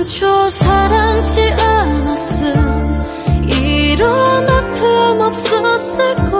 당초 사랑치 않았음. 이런 아픔 없었을 거